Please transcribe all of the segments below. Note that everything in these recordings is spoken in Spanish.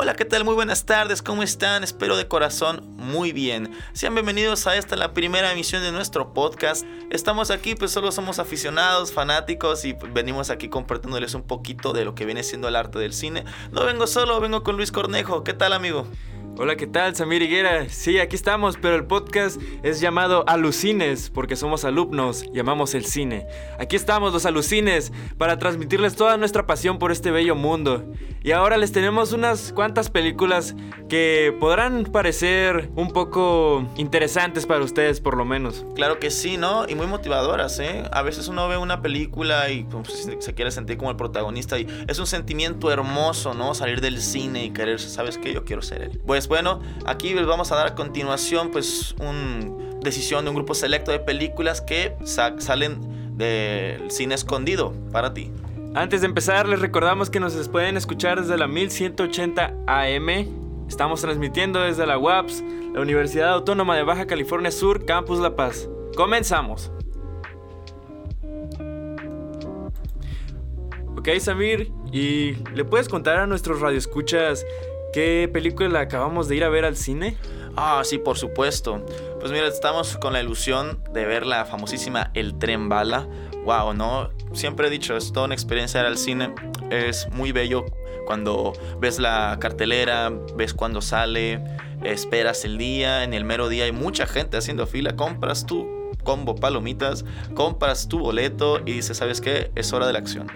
Hola, ¿qué tal? Muy buenas tardes, ¿cómo están? Espero de corazón muy bien. Sean bienvenidos a esta, la primera emisión de nuestro podcast. Estamos aquí, pues solo somos aficionados, fanáticos y venimos aquí compartiéndoles un poquito de lo que viene siendo el arte del cine. No vengo solo, vengo con Luis Cornejo. ¿Qué tal, amigo? Hola, ¿qué tal? Samir Higuera. Sí, aquí estamos, pero el podcast es llamado Alucines, porque somos alumnos, llamamos el cine. Aquí estamos, los alucines, para transmitirles toda nuestra pasión por este bello mundo. Y ahora les tenemos unas cuantas películas que podrán parecer un poco interesantes para ustedes, por lo menos. Claro que sí, ¿no? Y muy motivadoras, ¿eh? A veces uno ve una película y pues, se quiere sentir como el protagonista y es un sentimiento hermoso, ¿no? Salir del cine y querer, ¿sabes qué? Yo quiero ser él. Pues bueno, aquí les vamos a dar a continuación pues una decisión de un grupo selecto de películas que salen del cine escondido para ti. Antes de empezar, les recordamos que nos pueden escuchar desde la 1180 AM. Estamos transmitiendo desde la UAPS, la Universidad Autónoma de Baja California Sur, Campus La Paz. Comenzamos. Ok, Samir, ¿y le puedes contar a nuestros radioescuchas ¿Qué película acabamos de ir a ver al cine? Ah, sí, por supuesto. Pues mira, estamos con la ilusión de ver la famosísima El Tren Bala. Wow, ¿no? Siempre he dicho, es toda una experiencia ir al cine. Es muy bello cuando ves la cartelera, ves cuando sale, esperas el día, en el mero día hay mucha gente haciendo fila, compras tu combo palomitas, compras tu boleto y dices, ¿sabes qué? Es hora de la acción.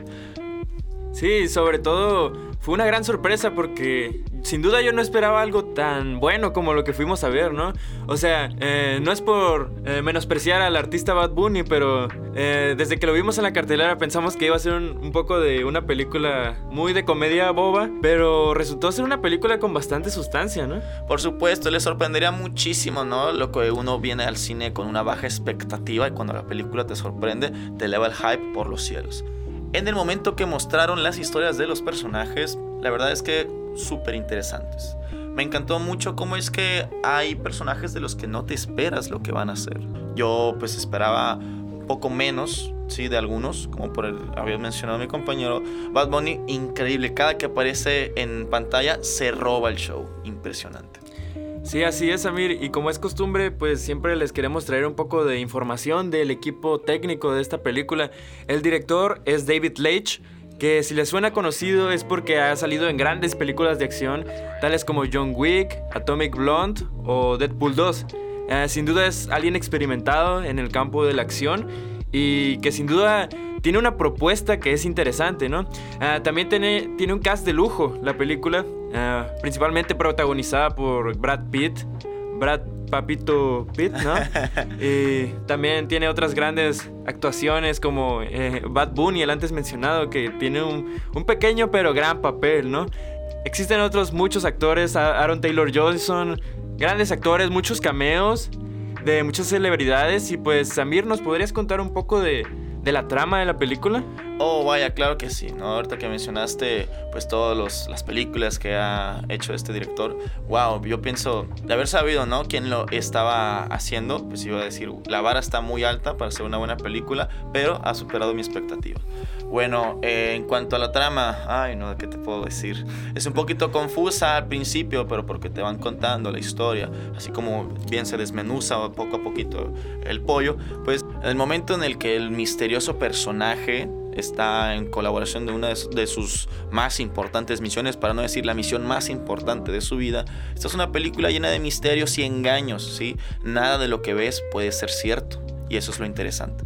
Sí, sobre todo fue una gran sorpresa porque sin duda yo no esperaba algo tan bueno como lo que fuimos a ver, ¿no? O sea, eh, no es por eh, menospreciar al artista Bad Bunny, pero eh, desde que lo vimos en la cartelera pensamos que iba a ser un, poco de una película muy de comedia boba, pero resultó ser una película con bastante sustancia, ¿no? Por supuesto, le sorprendería muchísimo, ¿no? Lo que uno viene al cine con una baja expectativa y cuando la película te sorprende, te eleva el hype por los cielos. En el momento que mostraron las historias de los personajes, la verdad es que súper interesantes. Me encantó mucho cómo es que hay personajes de los que no te esperas lo que van a hacer. Yo pues esperaba poco menos, sí, de algunos, como por el había mencionado mi compañero, Bad Bunny, increíble, cada que aparece en pantalla se roba el show, impresionante. Sí, así es, Amir. Y como es costumbre, pues siempre les queremos traer un poco de información del equipo técnico de esta película. El director es David Leitch, que si les suena conocido es porque ha salido en grandes películas de acción, tales como John Wick, Atomic Blonde o Deadpool 2. Eh, sin duda es alguien experimentado en el campo de la acción y que sin duda tiene una propuesta que es interesante, ¿no? Ah, también tiene, tiene un cast de lujo la película, ah, principalmente protagonizada por Brad Pitt. Brad Papito Pitt, ¿no? y también tiene otras grandes actuaciones como eh, Bad Bunny, el antes mencionado, que tiene un, un pequeño pero gran papel, ¿no? Existen otros muchos actores, Aaron Taylor Johnson, grandes actores, muchos cameos de muchas celebridades. Y pues, Samir, ¿nos podrías contar un poco de, de la trama de la película? Oh, vaya, claro que sí, ¿no? Ahorita que mencionaste, pues, todas las películas que ha hecho este director, wow, yo pienso, de haber sabido, ¿no? Quién lo estaba haciendo, pues iba a decir, la vara está muy alta para ser una buena película, pero ha superado mi expectativa. Bueno, eh, en cuanto a la trama, ay, no, ¿qué te puedo decir? Es un poquito confusa al principio, pero porque te van contando la historia, así como bien se desmenuza poco a poquito el pollo, pues en el momento en el que el misterioso personaje está en colaboración de una de sus más importantes misiones, para no decir la misión más importante de su vida. Esta es una película llena de misterios y engaños, ¿sí? Nada de lo que ves puede ser cierto, y eso es lo interesante.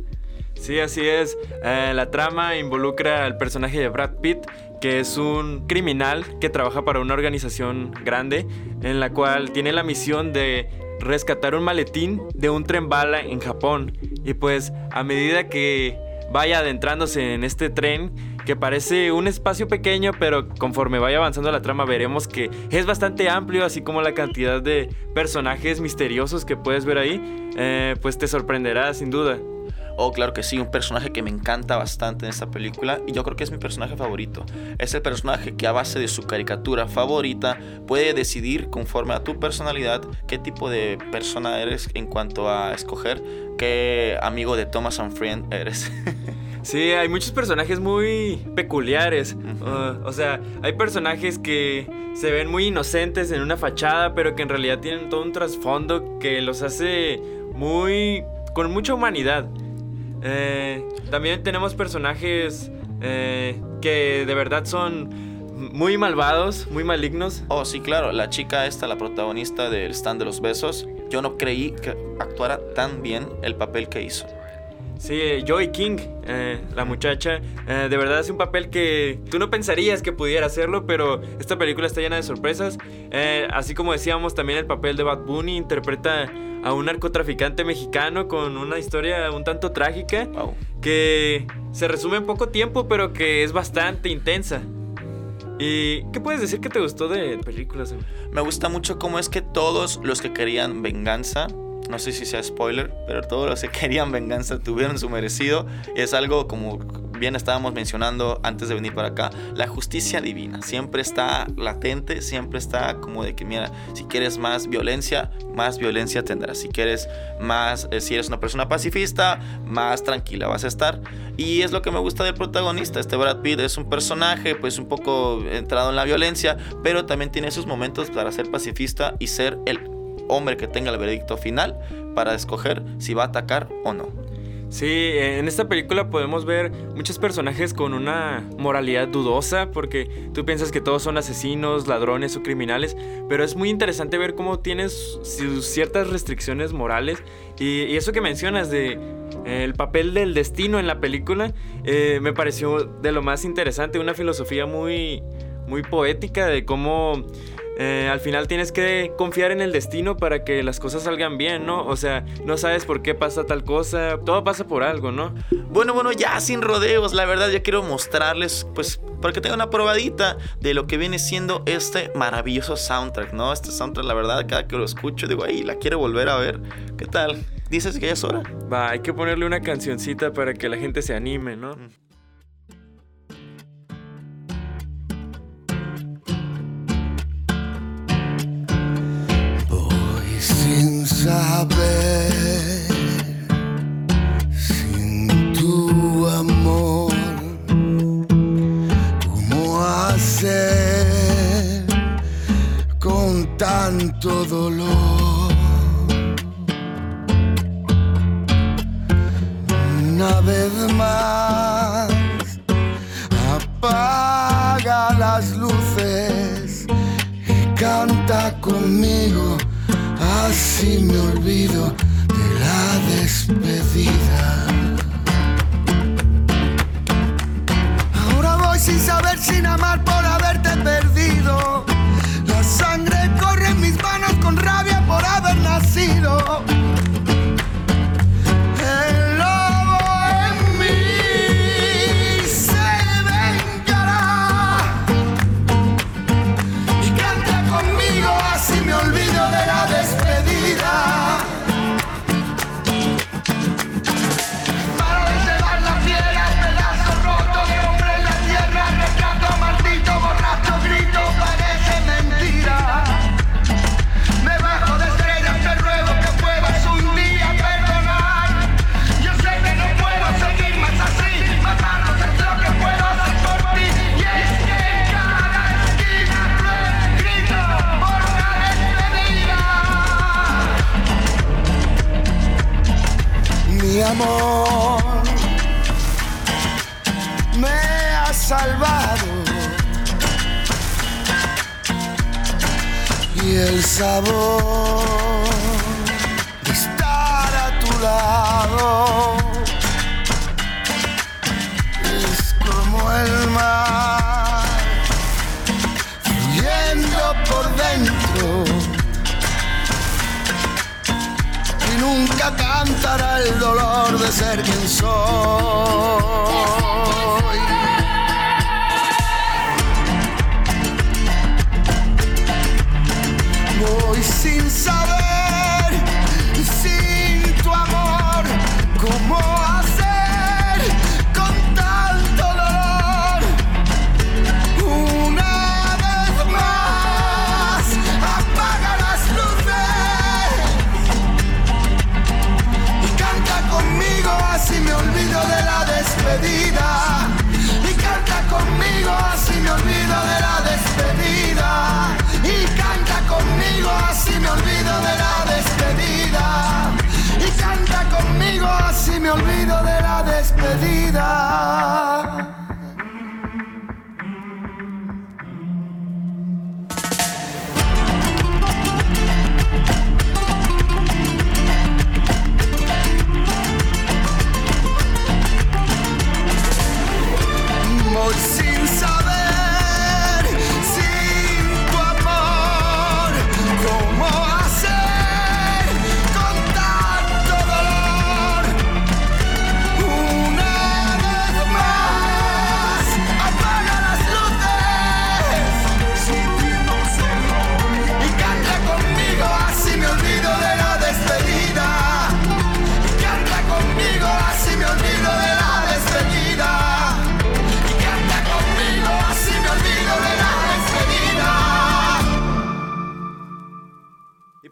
Sí, así es. Eh, la trama involucra al personaje de Brad Pitt, que es un criminal que trabaja para una organización grande, en la cual tiene la misión de rescatar un maletín de un tren bala en Japón. Y pues a medida que vaya adentrándose en este tren que parece un espacio pequeño, pero conforme vaya avanzando la trama veremos que es bastante amplio, así como la cantidad de personajes misteriosos que puedes ver ahí, eh, pues te sorprenderá sin duda. Oh, claro que sí, un personaje que me encanta bastante en esta película y yo creo que es mi personaje favorito. Es el personaje que a base de su caricatura favorita puede decidir conforme a tu personalidad qué tipo de persona eres en cuanto a escoger qué amigo de Thomas and Friend eres. Sí, hay muchos personajes muy peculiares. Uh, o sea, hay personajes que se ven muy inocentes en una fachada, pero que en realidad tienen todo un trasfondo que los hace muy... con mucha humanidad. Eh, también tenemos personajes eh, que de verdad son muy malvados, muy malignos. Oh, sí, claro. La chica esta, la protagonista del stand de los besos, yo no creí que actuara tan bien el papel que hizo. Sí, Joy King, eh, la muchacha, eh, de verdad es un papel que tú no pensarías que pudiera hacerlo, pero esta película está llena de sorpresas. Eh, así como decíamos, también el papel de Bad Bunny interpreta a un narcotraficante mexicano con una historia un tanto trágica que se resume en poco tiempo, pero que es bastante intensa. ¿Y qué puedes decir que te gustó de películas? Me gusta mucho cómo es que todos los que querían venganza no sé si sea spoiler, pero todos los que querían venganza tuvieron su merecido. Es algo como bien estábamos mencionando antes de venir para acá, la justicia divina siempre está latente, siempre está como de que, mira, si quieres más violencia, más violencia tendrás. Si quieres más, eh, si eres una persona pacifista, más tranquila vas a estar. Y es lo que me gusta del protagonista. Este Brad Pitt es un personaje, pues un poco entrado en la violencia, pero también tiene sus momentos para ser pacifista y ser el hombre que tenga el veredicto final para escoger si va a atacar o no. Sí, en esta película podemos ver muchos personajes con una moralidad dudosa, porque tú piensas que todos son asesinos, ladrones o criminales, pero es muy interesante ver cómo tienes ciertas restricciones morales. Y, eso que mencionas de eh, el papel del destino en la película, eh, me pareció de lo más interesante, una filosofía muy, muy poética de cómo eh, al final tienes que confiar en el destino para que las cosas salgan bien, ¿no? O sea, no sabes por qué pasa tal cosa, todo pasa por algo, ¿no? Bueno, bueno, ya sin rodeos, la verdad ya quiero mostrarles, pues, para que tengan una probadita de lo que viene siendo este maravilloso soundtrack, ¿no? Este soundtrack, la verdad, cada que lo escucho, digo, ay, la quiero volver a ver. ¿Qué tal? ¿Dices que ya es hora? Va, hay que ponerle una cancioncita para que la gente se anime, ¿no? Mm. Saber sin tu amor cómo hacer con tanto dolor. Una vez más apaga las luces y canta conmigo Así me olvido de la despedida. Ahora voy sin saber, sin amar por haberte perdido. La sangre corre en mis manos con rabia por haber nacido.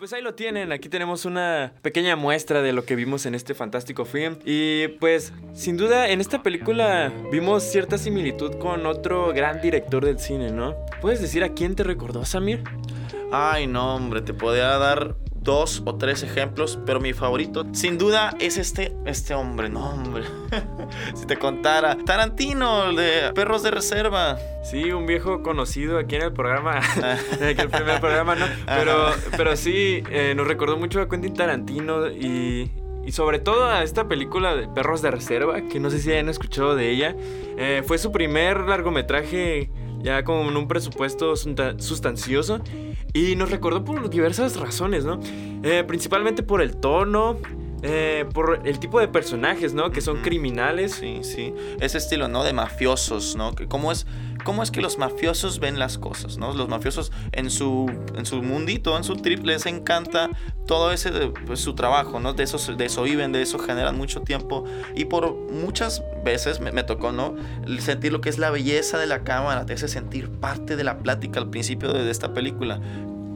Pues ahí lo tienen, aquí tenemos una pequeña muestra de lo que vimos en este fantástico film. Y pues sin duda en esta película vimos cierta similitud con otro gran director del cine, ¿no? ¿Puedes decir a quién te recordó, Samir? Ay, no, hombre, te podría dar dos o tres ejemplos, pero mi favorito sin duda es este, este hombre, no hombre. si te contara, Tarantino, de Perros de Reserva. Sí, un viejo conocido aquí en el programa, en el primer programa, ¿no? Pero, pero sí, eh, nos recordó mucho a Quentin Tarantino y, y sobre todo a esta película de Perros de Reserva, que no sé si hayan escuchado de ella. Eh, fue su primer largometraje ya con un presupuesto sustancioso y nos recordó por diversas razones, ¿no? Eh, principalmente por el tono, eh, por el tipo de personajes, ¿no? Que son criminales. Sí, sí. Ese estilo, ¿no? De mafiosos, ¿no? ¿Cómo es, cómo es que los mafiosos ven las cosas, ¿no? Los mafiosos en su, en su mundito, en su trip, les encanta todo ese, pues, su trabajo, ¿no? De eso, de eso viven, de eso generan mucho tiempo. Y por muchas veces me, tocó, ¿no? sentir lo que es la belleza de la cámara, te hace sentir parte de la plática al principio de, esta película.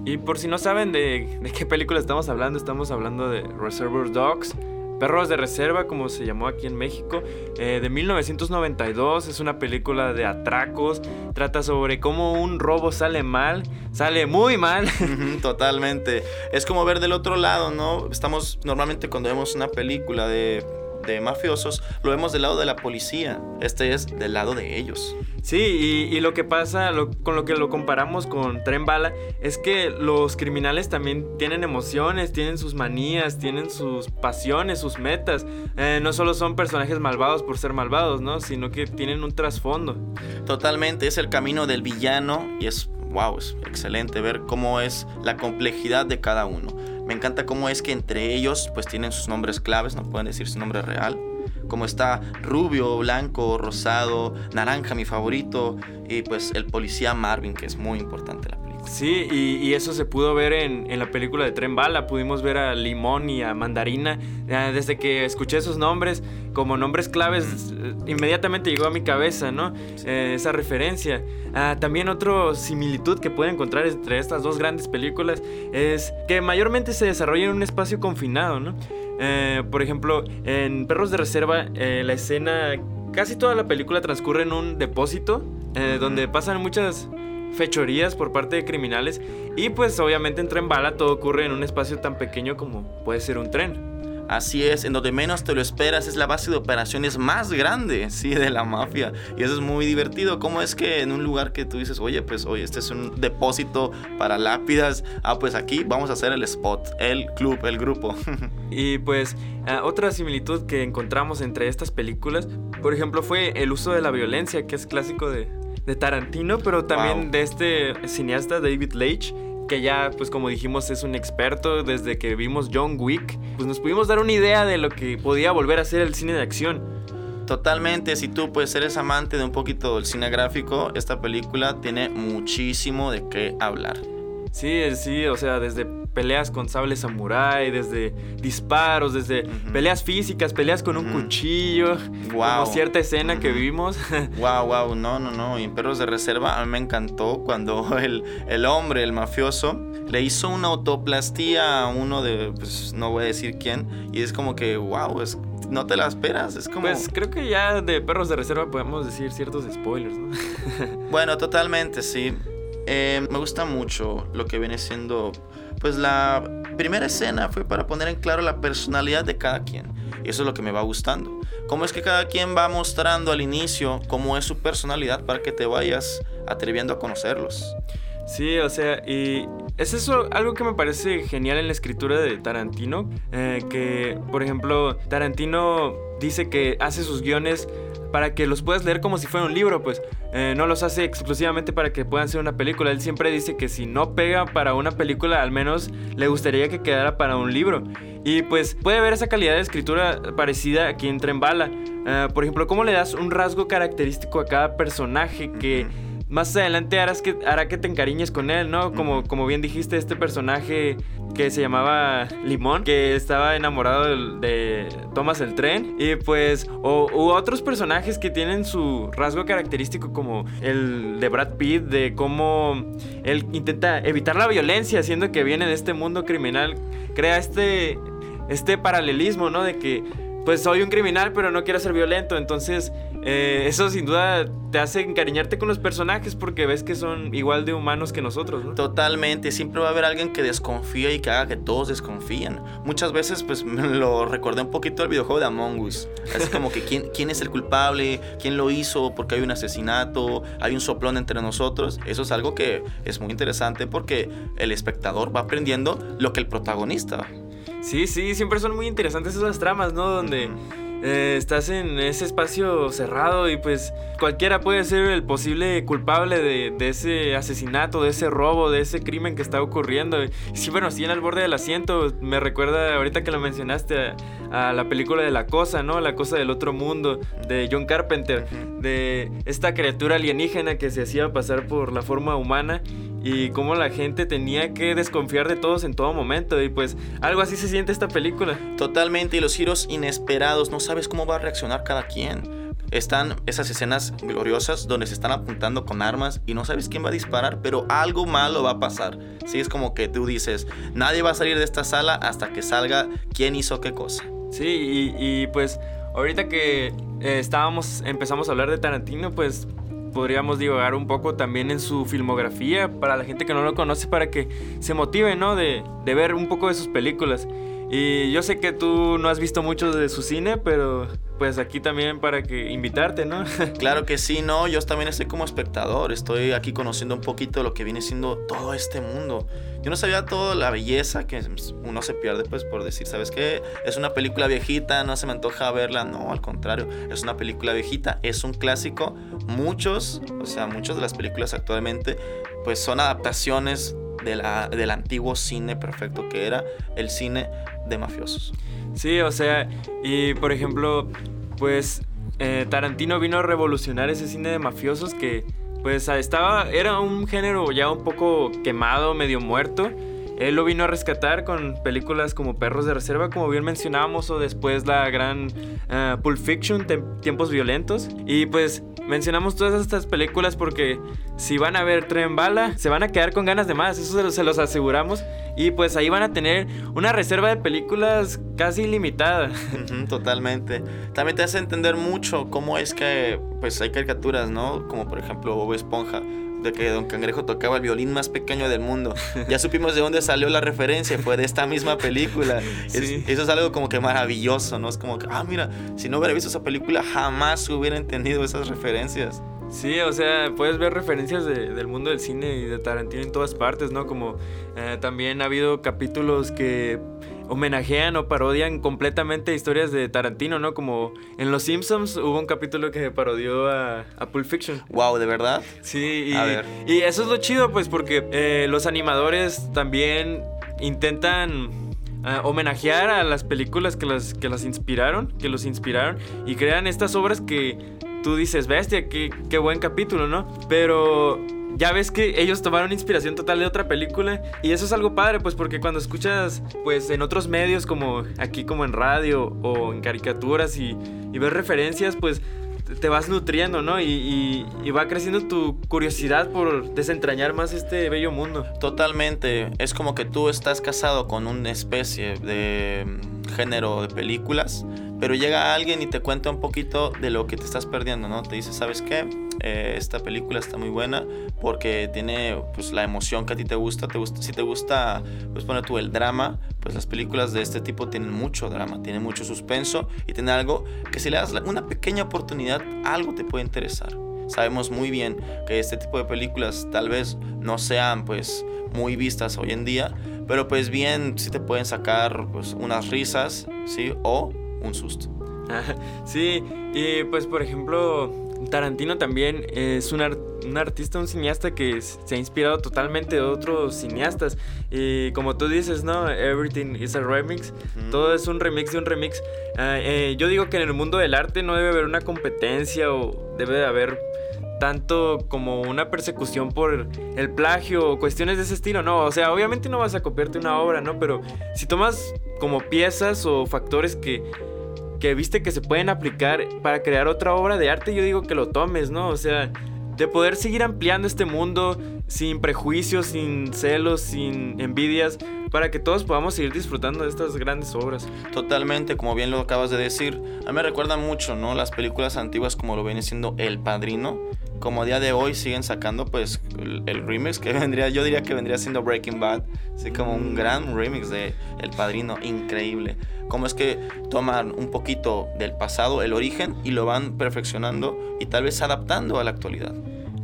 Y por si no saben de, de qué película estamos hablando, estamos hablando de Reservoir Dogs Perros de Reserva, como se llamó aquí en México, eh, de 1992. Es una película de atracos. Trata sobre cómo un robo sale mal, sale muy mal. Totalmente. Es como ver del otro lado, ¿no? Estamos normalmente cuando vemos una película de de mafiosos, lo vemos del lado de la policía. Este es del lado de ellos. Sí, y, lo que pasa, con lo que lo comparamos con Tren Bala, es que los criminales también tienen emociones, tienen sus manías, tienen sus pasiones, sus metas. Eh, no solo son personajes malvados por ser malvados, ¿no? Sino que tienen un trasfondo. Totalmente, es el camino del villano y es, wow, es excelente ver cómo es la complejidad de cada uno. Me encanta cómo es que entre ellos pues tienen sus nombres claves, no pueden decir su nombre real. Como está rubio, blanco, rosado, naranja mi favorito y pues el policía Marvin que es muy importante la Sí, y, eso se pudo ver en, la película de Tren Bala. Pudimos ver a Limón y a Mandarina. Desde que escuché esos nombres como nombres claves, eh, inmediatamente llegó a mi cabeza, ¿no? Eh, esa referencia. Ah, también otra similitud que puede encontrar entre estas dos grandes películas es que mayormente se desarrolla en un espacio confinado, ¿no? Eh, por ejemplo, en Perros de Reserva, la escena, casi toda la película transcurre en un depósito, donde pasan muchas fechorías por parte de criminales y pues obviamente en Tren Bala todo ocurre en un espacio tan pequeño como puede ser un tren. Así es, en donde menos te lo esperas es la base de operaciones más grande, sí, de la mafia. Y eso es muy divertido. ¿Cómo es que en un lugar que tú dices, oye, pues, oye, este es un depósito para lápidas, ah, pues aquí vamos a hacer el spot, el club, el grupo. y pues, ah, otra similitud que encontramos entre estas películas, por ejemplo, fue el uso de la violencia, que es clásico de, de Tarantino, pero también de este cineasta David Leitch, que ya, pues como dijimos, es un experto desde que vimos John Wick, pues nos pudimos dar una idea de lo que podía volver a ser el cine de acción. Totalmente, si tú pues eres amante de un poquito del cine gráfico, esta película tiene muchísimo de qué hablar. Sí, sí, o sea, desde peleas con sable samurai, desde disparos, desde peleas físicas, peleas con un cuchillo, wow. como cierta escena que vimos. wow, wow, no, no, no. Y en Perros de Reserva a mí me encantó cuando el, el hombre, el mafioso, le hizo una autoplastía a uno de, pues no voy a decir quién, y es como que, wow, es, no te la esperas, es como... Pues creo que ya de Perros de Reserva podemos decir ciertos spoilers, ¿no? bueno, totalmente, sí. Eh, me gusta mucho lo que viene siendo pues la primera escena fue para poner en claro la personalidad de cada quien. Y eso es lo que me va gustando. Cómo es que cada quien va mostrando al inicio cómo es su personalidad para que te vayas atreviendo a conocerlos. Sí, o sea, y es eso algo que me parece genial en la escritura de Tarantino, eh, que por ejemplo Tarantino dice que hace sus guiones para que los puedas leer como si fuera un libro, pues eh, no los hace exclusivamente para que puedan ser una película. Él siempre dice que si no pega para una película, al menos le gustaría que quedara para un libro. Y pues puede haber esa calidad de escritura parecida aquí en Tren Bala. Eh, por ejemplo, cómo le das un rasgo característico a cada personaje que más adelante harás que, hará que te encariñes con él, ¿no? Como, como bien dijiste, este personaje que se llamaba Limón, que estaba enamorado de, Thomas el Tren. Y pues, o, u otros personajes que tienen su rasgo característico como el de Brad Pitt, de cómo él intenta evitar la violencia, siendo que viene de este mundo criminal, crea este, este paralelismo, ¿no? De que pues soy un criminal, pero no quiero ser violento. Entonces, eh, eso sin duda te hace encariñarte con los personajes porque ves que son igual de humanos que nosotros, ¿no? Totalmente, siempre va a haber alguien que desconfía y que haga que todos desconfíen. Muchas veces, pues me lo recordé un poquito al videojuego de Among Us. Así como que quién, quién es el culpable, quién lo hizo, porque hay un asesinato, hay un soplón entre nosotros. Eso es algo que es muy interesante porque el espectador va aprendiendo lo que el protagonista Sí, sí, siempre son muy interesantes esas tramas, ¿no? Donde eh, estás en ese espacio cerrado y pues cualquiera puede ser el posible culpable de, ese asesinato, de ese robo, de ese crimen que está ocurriendo. Y sí, bueno, sí, en el borde del asiento, me recuerda ahorita que lo mencionaste a, la película de La Cosa, ¿no? La Cosa del Otro Mundo, de John Carpenter, de esta criatura alienígena que se hacía pasar por la forma humana y cómo la gente tenía que desconfiar de todos en todo momento. Y pues algo así se siente esta película. Totalmente, y los giros inesperados, no sabes cómo va a reaccionar cada quien. Están esas escenas gloriosas donde se están apuntando con armas y no sabes quién va a disparar, pero algo malo va a pasar. Sí, es como que tú dices, nadie va a salir de esta sala hasta que salga quién hizo qué cosa. Sí, y, pues ahorita que eh, estábamos, empezamos a hablar de Tarantino, pues podríamos divagar un poco también en su filmografía para la gente que no lo conoce, para que se motive, ¿no? De, de ver un poco de sus películas. Y yo sé que tú no has visto mucho de su cine, pero pues aquí también para que invitarte, ¿no? claro que sí, no, yo también estoy como espectador, estoy aquí conociendo un poquito lo que viene siendo todo este mundo. Yo no sabía toda la belleza que uno se pierde pues por decir, ¿sabes qué? Es una película viejita, no se me antoja verla, no, al contrario, es una película viejita, es un clásico. Muchos, o sea, muchas de las películas actualmente pues son adaptaciones de la, del antiguo cine perfecto que era el cine de mafiosos. Sí, o sea, y por ejemplo, pues eh, Tarantino vino a revolucionar ese cine de mafiosos que pues estaba, era un género ya un poco quemado, medio muerto. Él lo vino a rescatar con películas como Perros de Reserva, como bien mencionábamos, o después la gran uh, Pulp Fiction, Tiempos Violentos. Y pues mencionamos todas estas películas porque si van a ver Tren Bala, se van a quedar con ganas de más, eso se los, aseguramos. Y pues ahí van a tener una reserva de películas casi ilimitada. totalmente. También te hace entender mucho cómo es que pues hay caricaturas, ¿no? Como por ejemplo Bob Esponja de que Don Cangrejo tocaba el violín más pequeño del mundo. Ya supimos de dónde salió la referencia, fue de esta misma película. eso es algo como que maravilloso, ¿no? Es como que, ah, mira, si no hubiera visto esa película, jamás hubiera entendido esas referencias. Sí, o sea, puedes ver referencias del mundo del cine y de Tarantino en todas partes, ¿no? Como eh, también ha habido capítulos que homenajean o parodian completamente historias de Tarantino, ¿no? Como en Los Simpsons hubo un capítulo que parodió a, Pulp Fiction. Wow, ¿de verdad? Sí, y, y eso es lo chido, pues, porque eh, los animadores también intentan ah, homenajear a las películas que las, que las inspiraron, que los inspiraron, y crean estas obras que tú dices, bestia, qué, qué buen capítulo, ¿no? Pero ya ves que ellos tomaron inspiración total de otra película y eso es algo padre, pues porque cuando escuchas pues en otros medios como aquí como en radio o en caricaturas y, ves referencias, pues te vas nutriendo, ¿no? Y, y, va creciendo tu curiosidad por desentrañar más este bello mundo. Totalmente. Es como que tú estás casado con una especie de género de películas, pero llega alguien y te cuenta un poquito de lo que te estás perdiendo, ¿no? Te dice, ¿sabes qué? Eh, esta película está muy buena porque tiene pues la emoción que a ti te gusta, te gusta si te gusta pues poner tú el drama, pues las películas de este tipo tienen mucho drama, tienen mucho suspenso y tienen algo que si le das una pequeña oportunidad, algo te puede interesar. Sabemos muy bien que este tipo de películas tal vez no sean pues muy vistas hoy en día, pero pues bien si te pueden sacar pues unas risas, ¿sí? O un susto. Sí, y pues por ejemplo, Tarantino también es un, artista, un cineasta que se ha inspirado totalmente de otros cineastas. Y como tú dices, ¿no? Everything is a remix. Todo es un remix de un remix. Ah, eh, yo digo que en el mundo del arte no debe haber una competencia o debe de haber tanto como una persecución por el plagio o cuestiones de ese estilo, no, o sea, obviamente no vas a copiarte una obra, ¿no? Pero si tomas como piezas o factores que, que viste que se pueden aplicar para crear otra obra de arte, yo digo que lo tomes, ¿no? O sea, de poder seguir ampliando este mundo sin prejuicios, sin celos, sin envidias, para que todos podamos seguir disfrutando de estas grandes obras. Totalmente, como bien lo acabas de decir. A mí me recuerda mucho, ¿no? Las películas antiguas como lo viene siendo El Padrino. Como a día de hoy siguen sacando pues el, remix que vendría, yo diría que vendría siendo Breaking Bad. Así como un gran remix de El Padrino, increíble. Como es que toman un poquito del pasado, el origen, y lo van perfeccionando y tal vez adaptando a la actualidad.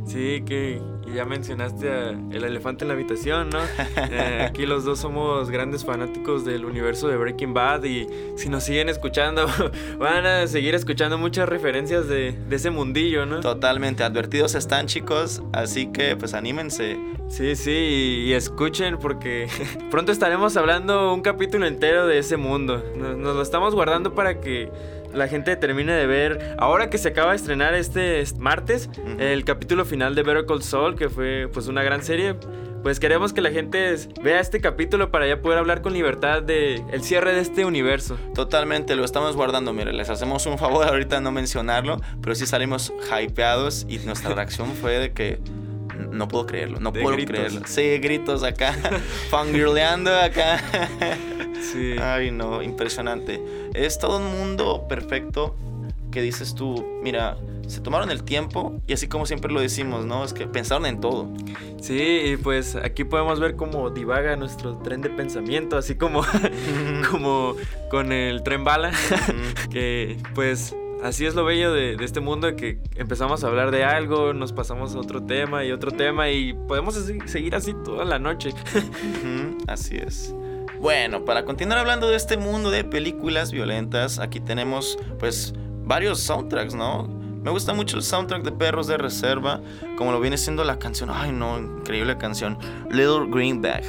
Sí, que ya mencionaste el elefante en la habitación, ¿no? Eh, aquí los dos somos grandes fanáticos del universo de Breaking Bad y si nos siguen escuchando, van a seguir escuchando muchas referencias de, ese mundillo, ¿no? Totalmente, advertidos están chicos, así que pues anímense. Sí, sí, y, escuchen porque pronto estaremos hablando un capítulo entero de ese mundo. nos lo estamos guardando para que la gente termine de ver, ahora que se acaba de estrenar este martes, el capítulo final de Better Call Saul, que fue pues una gran serie. Pues queremos que la gente vea este capítulo para ya poder hablar con libertad de el cierre de este universo. Totalmente, lo estamos guardando. Mire, les hacemos un favor ahorita no mencionarlo, pero sí salimos hypeados y nuestra reacción fue de que no puedo creerlo, no puedo creerlo. Sí, gritos acá, fangirleando acá. sí. Ay, no, impresionante. Es todo un mundo perfecto que dices tú, mira, se tomaron el tiempo y así como siempre lo decimos, ¿no? Es que pensaron en todo. Sí, y pues aquí podemos ver cómo divaga nuestro tren de pensamiento, así como, como con el tren bala, que pues así es lo bello de, este mundo, de que empezamos a hablar de algo, nos pasamos a otro tema y otro tema y podemos seguir así toda la noche. así es. Bueno, para continuar hablando de este mundo de películas violentas, aquí tenemos pues varios soundtracks, ¿no? Me gusta mucho el soundtrack de Perros de Reserva, como lo viene siendo la canción, ay no, increíble canción, Little Green Bag.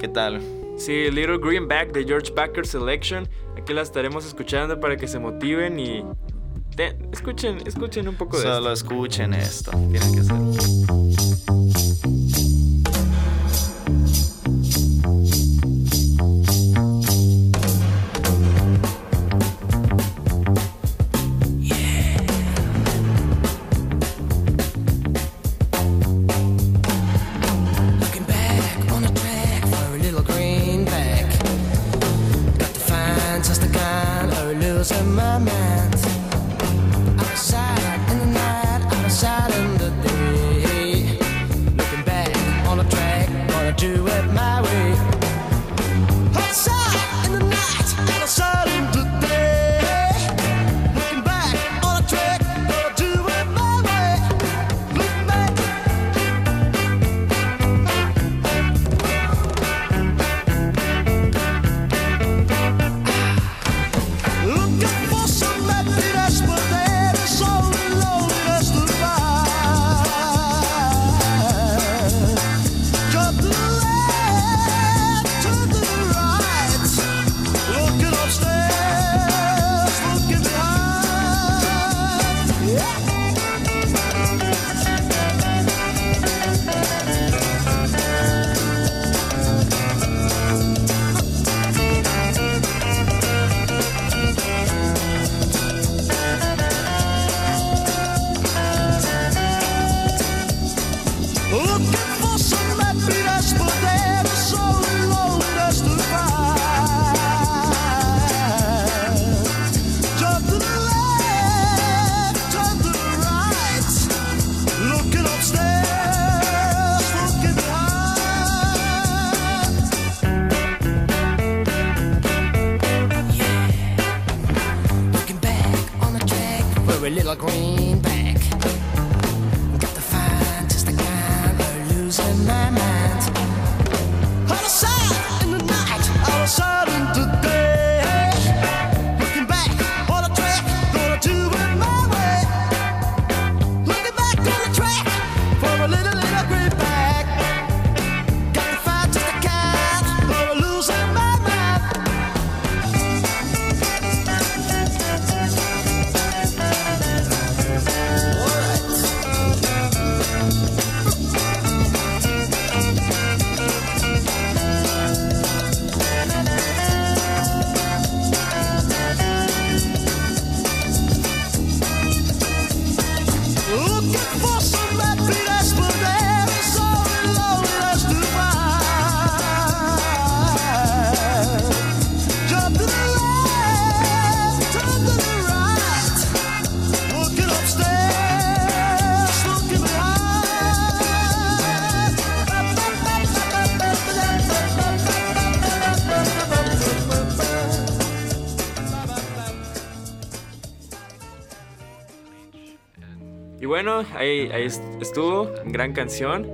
¿Qué tal? Sí, Little Green Bag de George Packer Selection. Aquí la estaremos escuchando para que se motiven y escuchen, escuchen un poco de esto. Solo escuchen esto. Tienen que ser. little green. Ahí, estuvo, gran canción.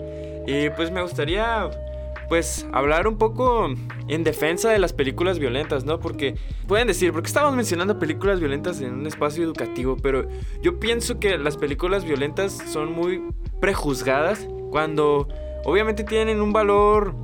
Y pues me gustaría pues hablar un poco en defensa de las películas violentas, ¿no? Porque pueden decir, porque estamos mencionando películas violentas en un espacio educativo, pero yo pienso que las películas violentas son muy prejuzgadas cuando obviamente tienen un valor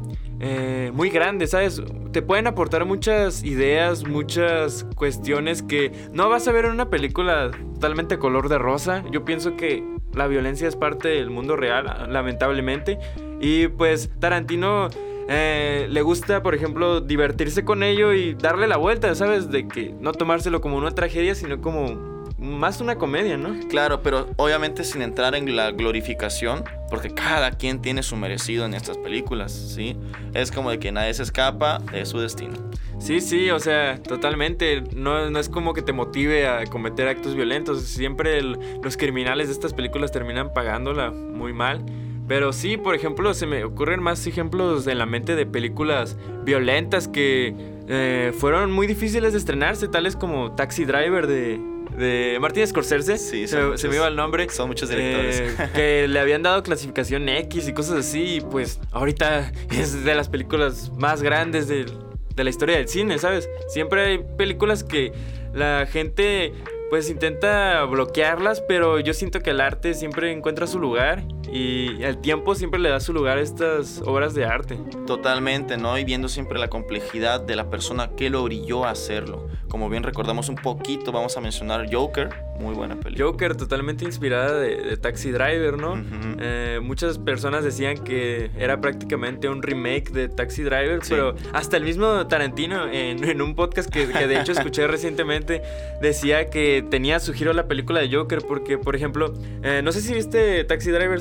eh, muy grande, ¿sabes? Te pueden aportar muchas ideas, muchas cuestiones que no vas a ver en una película totalmente color de rosa. Yo pienso que la violencia es parte del mundo real, lamentablemente. Y pues Tarantino eh, le gusta, por ejemplo, divertirse con ello y darle la vuelta, ¿sabes? De que no tomárselo como una tragedia, sino como más una comedia, ¿no? Claro, pero obviamente sin entrar en la glorificación, porque cada quien tiene su merecido en estas películas, ¿sí? Es como de que nadie se escapa de su destino. Sí, sí, o sea, totalmente. No, no es como que te motive a cometer actos violentos. Siempre los criminales de estas películas terminan pagándola muy mal. Pero sí, por ejemplo, se me ocurren más ejemplos en la mente de películas violentas que eh, fueron muy difíciles de estrenarse, tales como Taxi Driver de, de Martin Scorsese. Sí, se, me iba el nombre. Son muchos directores. Eh, que le habían dado clasificación X y cosas así. Y pues ahorita es de las películas más grandes de, de la historia del cine, ¿sabes? Siempre hay películas que la gente pues intenta bloquearlas, pero yo siento que el arte siempre encuentra su lugar y el tiempo siempre le da su lugar a estas obras de arte. Totalmente, ¿no? Y viendo siempre la complejidad de la persona que lo brilló a hacerlo. Como bien recordamos un poquito, vamos a mencionar Joker, muy buena película. Joker, totalmente inspirada de, Taxi Driver, ¿no? Eh, muchas personas decían que era prácticamente un remake de Taxi Driver, pero hasta el mismo Tarantino, en, un podcast que, de hecho escuché recientemente, decía que tenía su giro la película de Joker, porque, por ejemplo, eh, no sé si viste Taxi Driver,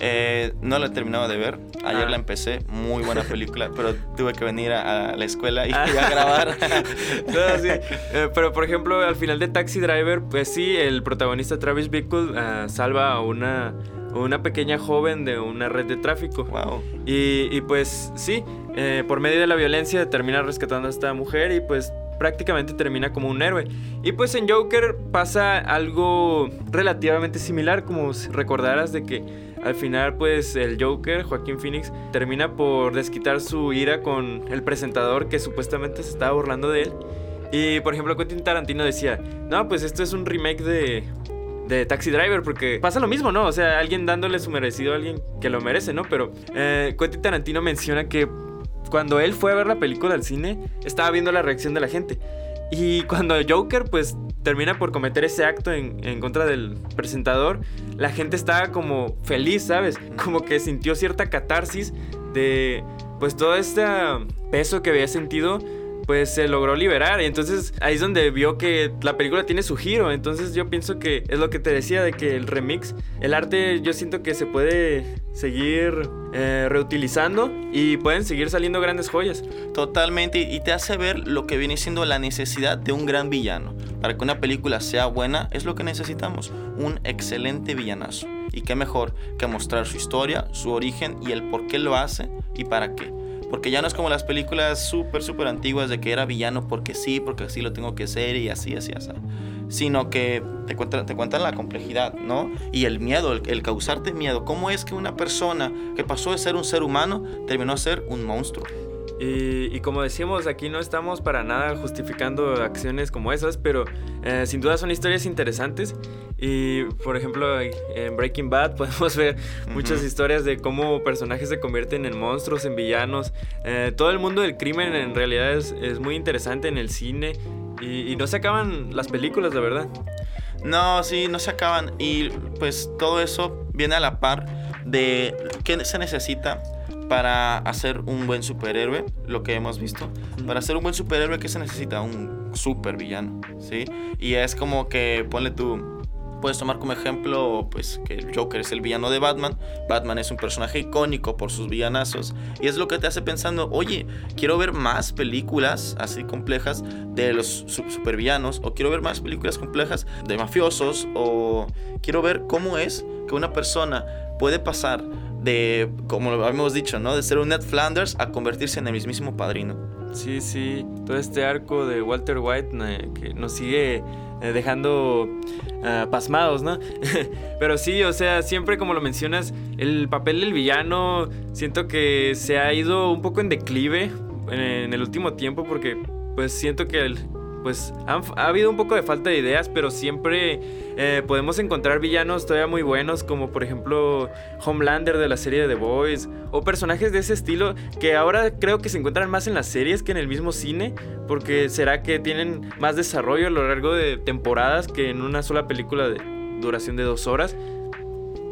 Eh, no la he terminado de ver. Ayer ah. la empecé. Muy buena película. pero tuve que venir a, la escuela y, a grabar. pero por ejemplo, al final de Taxi Driver, pues sí el protagonista Travis Bickle ah, salva a una, una pequeña joven de una red de tráfico. Wow. Y, pues sí, eh, por medio de la violencia termina rescatando a esta mujer y pues prácticamente termina como un héroe. Y pues en Joker pasa algo relativamente similar, como recordarás de que al final pues el Joker, Joaquín Phoenix, termina por desquitar su ira con el presentador que supuestamente se estaba burlando de él. Y por ejemplo, Quentin Tarantino decía, no, pues esto es un remake de, de Taxi Driver, porque pasa lo mismo, ¿no? O sea, alguien dándole su merecido a alguien que lo merece, ¿no? Pero eh, Quentin Tarantino menciona que cuando él fue a ver la película al cine, estaba viendo la reacción de la gente. Y cuando Joker, pues, termina por cometer ese acto en, en, contra del presentador, la gente estaba como feliz, ¿sabes? Como que sintió cierta catarsis de, pues, todo este peso que había sentido pues se logró liberar. Y entonces ahí es donde vio que la película tiene su giro. Entonces yo pienso que es lo que te decía de que el remix, el arte yo siento que se puede seguir eh, reutilizando y pueden seguir saliendo grandes joyas. Totalmente, y te hace ver lo que viene siendo la necesidad de un gran villano. Para que una película sea buena es lo que necesitamos, un excelente villanazo. Y qué mejor que mostrar su historia, su origen y el por qué lo hace y para qué. Porque ya no es como las películas súper, súper antiguas de que era villano porque sí, porque así lo tengo que ser y así, así, así. Sino que te cuentan, te cuentan la complejidad, ¿no? Y el miedo, el, causarte miedo. ¿Cómo es que una persona que pasó de ser un ser humano terminó a ser un monstruo? Y, como decíamos, aquí no estamos para nada justificando acciones como esas, pero eh, sin duda son historias interesantes. Y por ejemplo, en Breaking Bad podemos ver muchas historias de cómo personajes se convierten en monstruos, en villanos. Eh, todo el mundo del crimen en realidad es, muy interesante en el cine y, y no se acaban las películas, la verdad. No, sí, no se acaban. Y pues todo eso viene a la par de qué se necesita para hacer un buen superhéroe, lo que hemos visto. Para ser un buen superhéroe, ¿qué se necesita? Un super villano, ¿sí? Y es como que, ponle tú, puedes tomar como ejemplo, pues, que el Joker es el villano de Batman. Batman es un personaje icónico por sus villanazos. Y es lo que te hace pensando, oye, quiero ver más películas así complejas de los supervillanos. O quiero ver más películas complejas de mafiosos. O quiero ver cómo es que una persona puede pasar de, como lo habíamos dicho, ¿no? De ser un Ned Flanders a convertirse en el mismísimo padrino. Sí, sí, todo este arco de Walter White eh, que nos sigue eh, dejando ah, pasmados, ¿no? Pero sí, o sea, siempre como lo mencionas, el papel del villano siento que se ha ido un poco en declive en el último tiempo porque pues siento que el, pues ha habido un poco de falta de ideas, pero siempre eh, podemos encontrar villanos todavía muy buenos, como por ejemplo Homelander de la serie de The Boys, o personajes de ese estilo que ahora creo que se encuentran más en las series que en el mismo cine, porque será que tienen más desarrollo a lo largo de temporadas que en una sola película de duración de dos horas.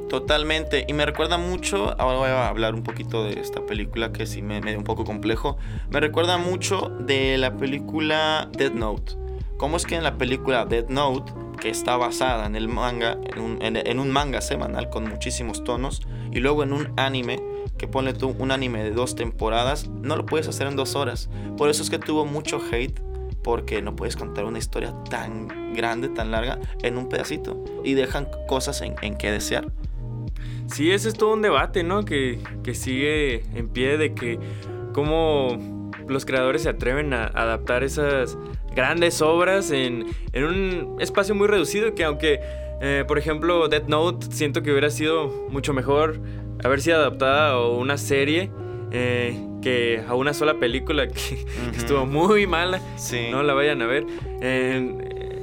Totalmente. Y me recuerda mucho, ahora voy a hablar un poquito de esta película que sí me, me un poco complejo. Me recuerda mucho de la película Dead Note. ¿Cómo es que en la película Dead Note, que está basada en el manga, en un, manga semanal con muchísimos tonos, y luego en un anime, que pone tú un anime de dos temporadas, no lo puedes hacer en dos horas. Por eso es que tuvo mucho hate porque no puedes contar una historia tan grande, tan larga, en un pedacito. Y dejan cosas en que desear. Sí, ese es todo un debate, ¿no? Que, sigue en pie de que cómo los creadores se atreven a adaptar esas grandes obras en, un espacio muy reducido que aunque, eh, por ejemplo, Death Note siento que hubiera sido mucho mejor haber sido adaptada a una serie eh, que a una sola película que, estuvo muy mala. No la vayan a ver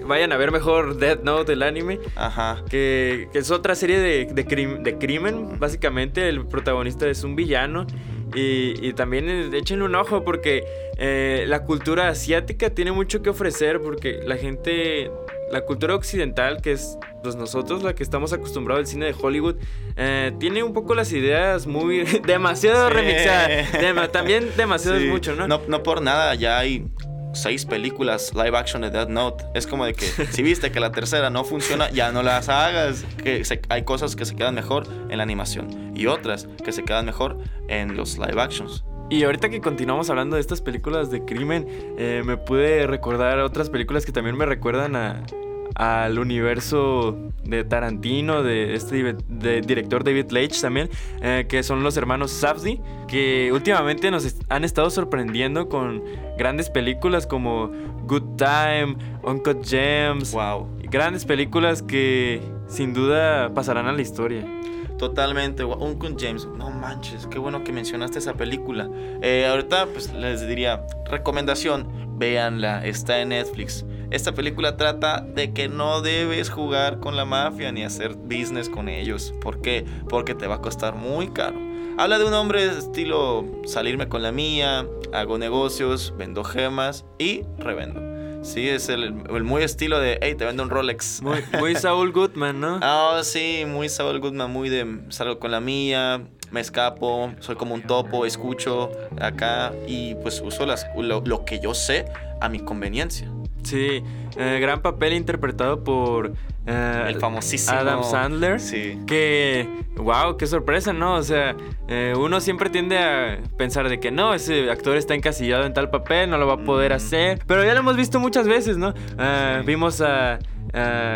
vayan a ver mejor Death Note, el anime. Ajá. Que, es otra serie de, de, crimen. Básicamente, el protagonista es un villano. Y, también echen un ojo porque eh, la cultura asiática tiene mucho que ofrecer porque la gente, la cultura occidental, que es pues nosotros, la que estamos acostumbrados al cine de Hollywood, eh, tiene un poco las ideas muy demasiado remixadas. también demasiado es mucho, ¿no? ¿no? No por nada, ya hay seis películas live action de Dead Note. Es como de que si viste que la tercera no funciona, ya no las hagas. Que hay cosas que se quedan mejor en la animación y otras que se quedan mejor en los live actions. Y ahorita que continuamos hablando de estas películas de crimen, eh, me pude recordar otras películas que también me recuerdan a, al universo de Tarantino, de este director David Leitch también, eh, que son los hermanos Safdie, que últimamente nos han estado sorprendiendo con grandes películas como Good Time, Uncut Gems. Wow. Grandes películas que sin duda pasarán a la historia. Totalmente, Uncle James, no manches, qué bueno que mencionaste esa película. Eh, ahorita pues les diría, recomendación, véanla, está en Netflix. Esta película trata de que no debes jugar con la mafia ni hacer business con ellos. ¿Por qué? Porque te va a costar muy caro. Habla de un hombre estilo salirme con la mía, hago negocios, vendo gemas y revendo. Sí, es el, muy estilo de, hey, te vendo un Rolex. Muy, muy Saul Goodman, ¿no? Ah, sí, muy Saul Goodman, muy de salgo con la mía, me escapo, soy como un topo, escucho acá y pues uso las, lo que yo sé a mi conveniencia. Sí, eh, gran papel interpretado por eh, el famosísimo Adam Sandler. Sí. Que, wow, qué sorpresa, ¿no? O sea, eh, uno siempre tiende a pensar de que no, ese actor está encasillado en tal papel, no lo va a poder hacer. Pero ya lo hemos visto muchas veces, ¿no? Vimos a.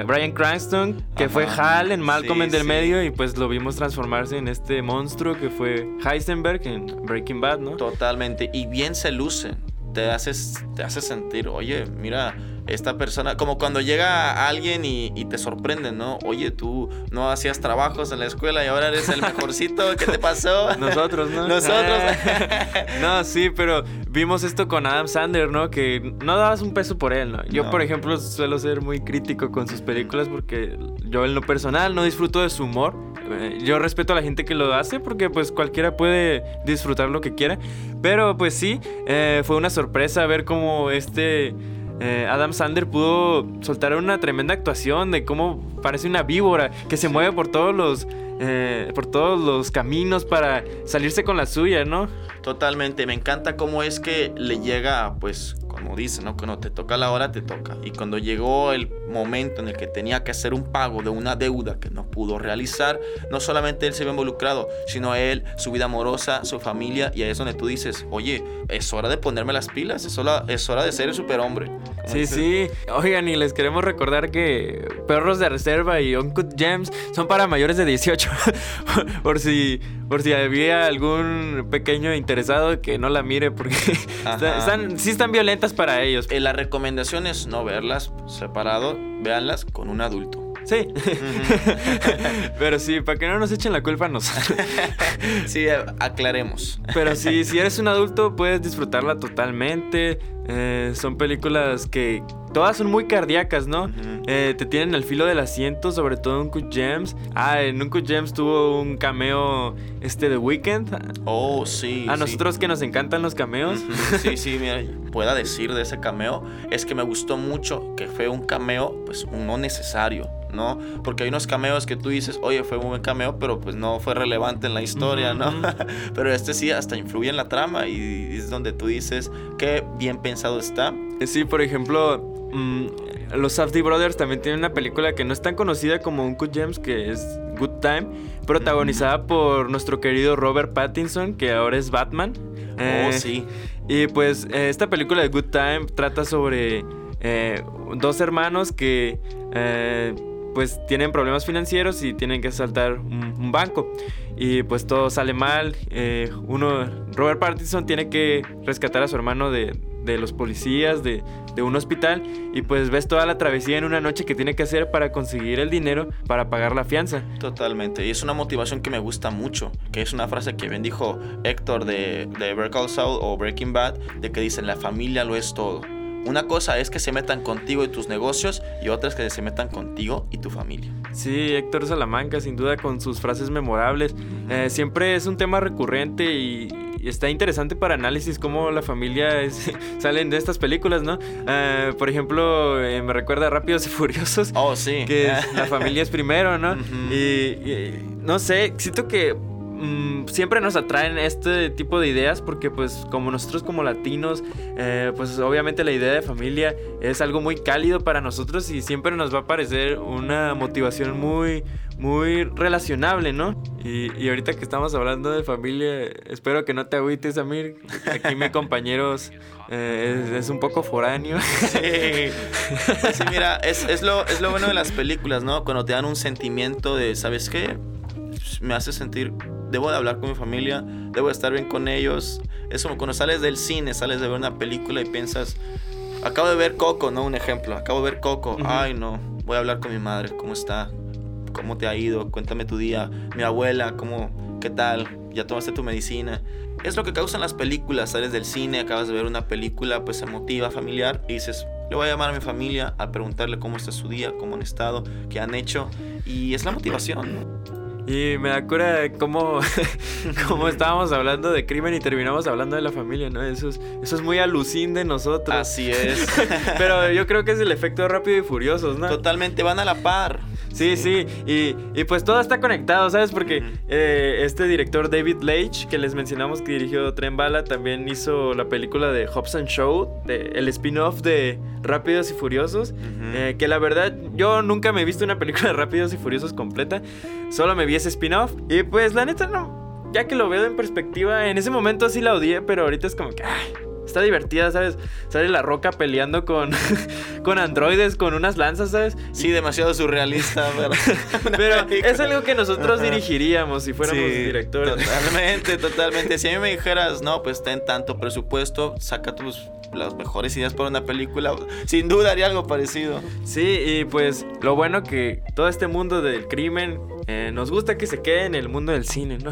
Brian Cranston, que fue Hal en Malcolm en del medio, y pues lo vimos transformarse en este monstruo que fue Heisenberg en Breaking Bad, ¿no? Totalmente, y bien se luce te haces, te hace sentir, oye, mira, esta persona, como cuando llega alguien y, te sorprende, ¿no? Oye, tú no hacías trabajos en la escuela y ahora eres el mejorcito, ¿qué te pasó? Nosotros, ¿no? Nosotros. no, sí, pero vimos esto con Adam Sandler, ¿no? Que no dabas un peso por él, ¿no? Yo, por ejemplo, suelo ser muy crítico con sus películas porque yo en lo personal no disfruto de su humor. Eh, yo respeto a la gente que lo hace porque pues cualquiera puede disfrutar lo que quiera. Pero pues sí, eh, fue una sorpresa ver cómo este eh, Adam Sander pudo soltar una tremenda actuación de cómo parece una víbora que se mueve por todos los eh, por todos los caminos para salirse con la suya, ¿no? Totalmente, me encanta cómo es que le llega pues como dice, ¿no? Cuando te toca la hora, te toca. Y cuando llegó el momento en el que tenía que hacer un pago de una deuda que no pudo realizar, no solamente él se ve involucrado, sino él, su vida amorosa, su familia, y ahí es donde tú dices, oye, es hora de ponerme las pilas, es hora, es hora de ser el superhombre. Sí, sí. Oigan, y les queremos recordar que Perros de Reserva y Uncut Gems son para mayores de 18 mucho. por si por si había algún pequeño interesado que no la mire porque están, sí están violentas para ellos. Eh, la recomendación es no verlas separado, véanlas con un adulto. Sí. Pero sí, para que no nos echen la culpa a nosotros. sí, aclaremos. Pero sí, si eres un adulto puedes disfrutarla totalmente. Eh, son películas que todas son muy cardíacas, ¿no? Eh, te tienen al filo del asiento, sobre todo en Cut Gems. Ah, en Uncut Gems tuvo un cameo este de Weekend. Oh, sí. A nosotros que nos encantan los cameos. Sí, sí, mira, pueda decir de ese cameo es que me gustó mucho que fue un cameo, pues, no necesario. ¿No? Porque hay unos cameos que tú dices, oye, fue un buen cameo, pero pues no fue relevante en la historia, ¿no? pero este sí hasta influye en la trama y es donde tú dices, qué bien pensado está. Sí, por ejemplo, mm, los Safdie Brothers también tienen una película que no es tan conocida como Uncut Gems, que es Good Time, protagonizada por nuestro querido Robert Pattinson, que ahora es Batman. oh, eh, sí. Y pues eh, esta película de Good Time trata sobre eh, dos hermanos que pues tienen problemas financieros y tienen que saltar un, banco. Y pues todo sale mal. Eh, uno, Robert Pattinson tiene que rescatar a su hermano de, de los policías, de, de, un hospital. Y pues ves toda la travesía en una noche que tiene que hacer para conseguir el dinero para pagar la fianza. Totalmente. Y es una motivación que me gusta mucho. Que es una frase que bien dijo Héctor de, de Better Saul o Breaking Bad. De que dicen, la familia lo es todo. Una cosa es que se metan contigo y tus negocios y otra es que se metan contigo y tu familia. Sí, Héctor Salamanca, sin duda, con sus frases memorables. Eh, siempre es un tema recurrente y, está interesante para análisis cómo la familia es, salen de estas películas, ¿no? Eh, por ejemplo, eh, me recuerda Rápidos y Furiosos. Oh, sí. Que la familia es primero, ¿no? y no sé, siento que Mm, siempre nos atraen este tipo de ideas porque pues como nosotros como latinos, eh, pues obviamente la idea de familia es algo muy cálido para nosotros y siempre nos va a parecer una motivación muy, muy relacionable, ¿no? Y, ahorita que estamos hablando de familia, espero que no te agüites, Amir. Aquí mi compañero eh, es, un poco foráneo. Sí, sí mira, es, es, lo, es lo bueno de las películas, ¿no? Cuando te dan un sentimiento de, ¿sabes qué? Me hace sentir debo de hablar con mi familia, debo de estar bien con ellos. Es como cuando sales del cine, sales de ver una película y piensas, acabo de ver Coco, ¿no? Un ejemplo, acabo de ver Coco, ay no, voy a hablar con mi madre, ¿cómo está? ¿Cómo te ha ido? Cuéntame tu día. Mi abuela, ¿cómo? ¿Qué tal? ¿Ya tomaste tu medicina? Es lo que causan las películas, sales del cine, acabas de ver una película pues emotiva, familiar y dices, le voy a llamar a mi familia a preguntarle cómo está su día, cómo han estado, qué han hecho y es la motivación. Y me da cura cómo, cómo estábamos hablando de crimen y terminamos hablando de la familia, ¿no? Eso es, eso es muy alucín de nosotros. Así es. Pero yo creo que es el efecto rápido y furiosos, ¿no? Totalmente, van a la par. Sí, sí, y, y, pues todo está conectado, ¿sabes? Porque eh, este director David Leitch, que les mencionamos que dirigió Tren Bala, también hizo la película de Hobson Show, de, el spin-off de Rápidos y Furiosos, eh, que la verdad yo nunca me he visto una película de Rápidos y Furiosos completa, solo me vi ese spin-off y pues la neta no, ya que lo veo en perspectiva, en ese momento sí la odié, pero ahorita es como que... Está divertida, ¿sabes? Sale la roca peleando con, con androides, con unas lanzas, ¿sabes? Sí, demasiado surrealista, pero, pero es algo que nosotros dirigiríamos si fuéramos directores. Totalmente, totalmente. Si a mí me dijeras, no, pues ten tanto presupuesto, saca tus las mejores ideas para una película, sin duda haría algo parecido. Sí, y pues lo bueno que todo este mundo del crimen eh, nos gusta que se quede en el mundo del cine, ¿no?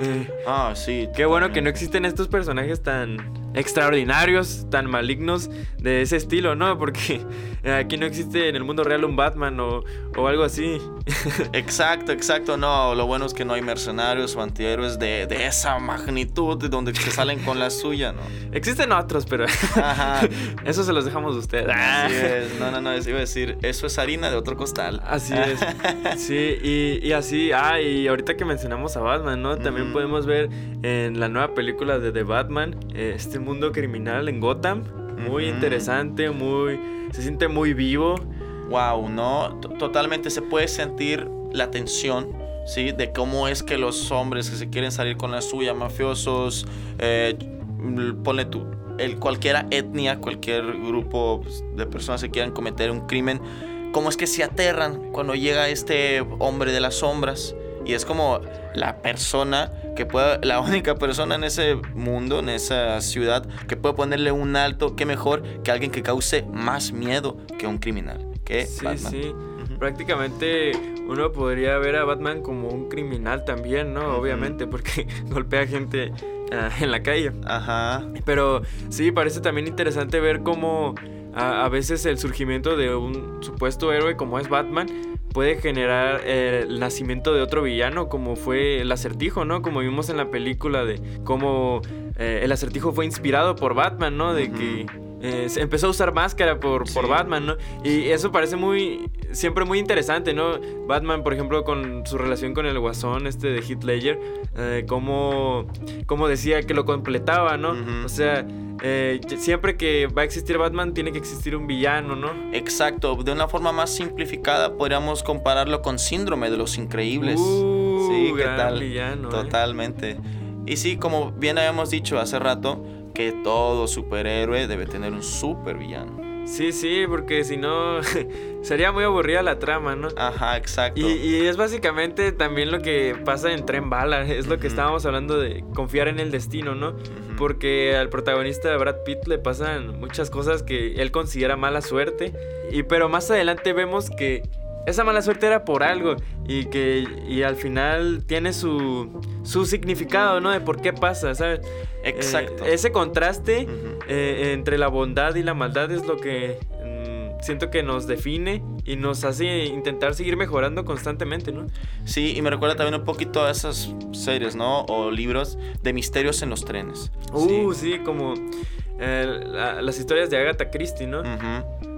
Eh, ah, sí. Qué bueno que no existen estos personajes tan extraordinarios, tan malignos de ese estilo, ¿no? Porque aquí no existe en el mundo real un Batman o, o algo así. exacto, exacto. No, lo bueno es que no hay mercenarios o antihéroes de, de esa magnitud de donde se salen con la suya, ¿no? Existen otros, pero eso se los dejamos a ustedes. Así es. No, no, no, iba a decir, eso es harina de otro costal. Así es. Sí, y, y así, ah, y ahorita que mencionamos a Batman, ¿no? También podemos ver en la nueva película de The Batman, este mundo criminal en Gotham. Muy interesante, muy. Se siente muy vivo. Wow, ¿no? Totalmente se puede sentir la tensión, ¿sí? De cómo es que los hombres que se quieren salir con la suya, mafiosos, eh, tú, el, cualquier etnia, cualquier grupo pues, de personas que quieran cometer un crimen, cómo es que se aterran cuando llega este hombre de las sombras Y es como la persona que puede, la única persona en ese mundo, en esa ciudad, que puede ponerle un alto, que mejor que alguien que cause más miedo que un criminal. Que Sí, Batman. sí. Prácticamente uno podría ver a Batman como un criminal también, ¿no? Obviamente, porque golpea gente ah, en la calle. Ajá. Pero sí, parece también interesante ver cómo a, a veces el surgimiento de un supuesto héroe como es Batman puede generar eh, el nacimiento de otro villano como fue el acertijo, ¿no? Como vimos en la película de cómo eh, el acertijo fue inspirado por Batman, ¿no? De que eh, se empezó a usar máscara por, por. Batman, ¿no? Y eso parece muy, siempre muy interesante, ¿no? Batman, por ejemplo, con su relación con el guasón este de Heath Ledger, eh, cómo, cómo decía que lo completaba, ¿no? O sea, eh, siempre que va a existir Batman tiene que existir un villano, ¿no? Exacto, de una forma más simplificada podríamos compararlo con Síndrome de los Increíbles. Uh, sí, ¿qué tal? villano, ¿eh? Totalmente. Y sí, como bien habíamos dicho hace rato, que todo superhéroe debe tener un supervillano. Sí, sí, porque si no sería muy aburrida la trama, ¿no? Ajá, exacto. Y, y es básicamente también lo que pasa en Tren Bala, es lo que estábamos hablando de confiar en el destino, ¿no? Porque al protagonista Brad Pitt le pasan muchas cosas que él considera mala suerte. Y pero más adelante vemos que esa mala suerte era por algo. Y que y al final tiene su, su significado, ¿no? De por qué pasa, ¿sabes? Exacto. Eh, ese contraste eh, entre la bondad y la maldad es lo que mm, siento que nos define y nos hace intentar seguir mejorando constantemente, ¿no? Sí, y me recuerda también un poquito a esas series, ¿no? O libros de misterios en los trenes. Uh, sí, como eh, la- las historias de Agatha Christie, ¿no?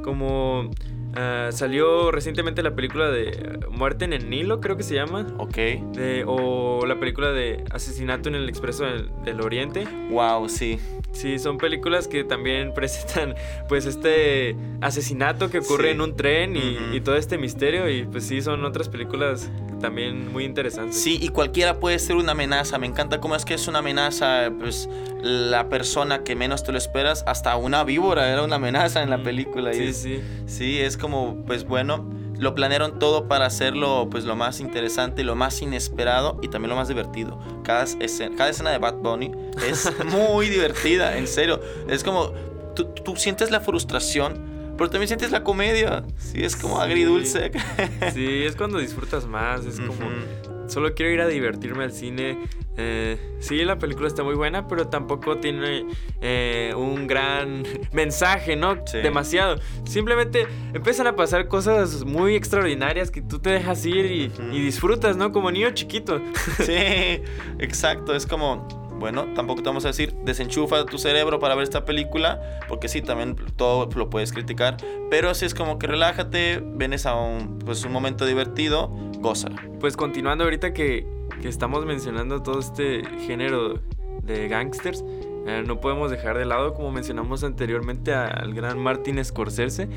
Como ah, salió recientemente la película de Muerte en el Nilo, creo que se llama. Ok. de- o la película de Asesinato en el Expreso del, del Oriente. Wow, sí. Sí, son películas que también presentan pues este asesinato que ocurre Sí. en un tren y, todo este misterio. Y pues sí, son otras películas también muy interesantes. Sí, y cualquiera puede ser una amenaza. Me encanta cómo es que es una amenaza, pues la persona que menos te lo esperas, hasta una víbora era una amenaza en la película. y Sí, es- sí. Sí, es como, pues bueno, lo planearon todo para hacerlo pues lo más interesante, lo más inesperado y también lo más divertido. Cada escena, cada escena de Bad Bunny es muy divertida, en serio. Es como, tú, tú sientes la frustración, pero también sientes la comedia. Sí, es como Sí. agridulce. Sí, es cuando disfrutas más. Es como. Solo quiero ir a divertirme al cine. Eh, sí, la película está muy buena, pero tampoco tiene eh, un gran mensaje, ¿no? Sí. Demasiado. Simplemente empiezan a pasar cosas muy extraordinarias que tú te dejas ir y, y disfrutas, ¿no? Como niño chiquito. Sí, exacto. Es como, bueno, tampoco te vamos a decir, desenchufa tu cerebro para ver esta película, porque sí, también todo lo puedes criticar, pero sí es como que relájate, vienes a un, pues, un momento divertido, gózala. Pues continuando ahorita que, que estamos mencionando todo este género de gangsters, eh, no podemos dejar de lado, como mencionamos anteriormente, al gran Martin Scorsese.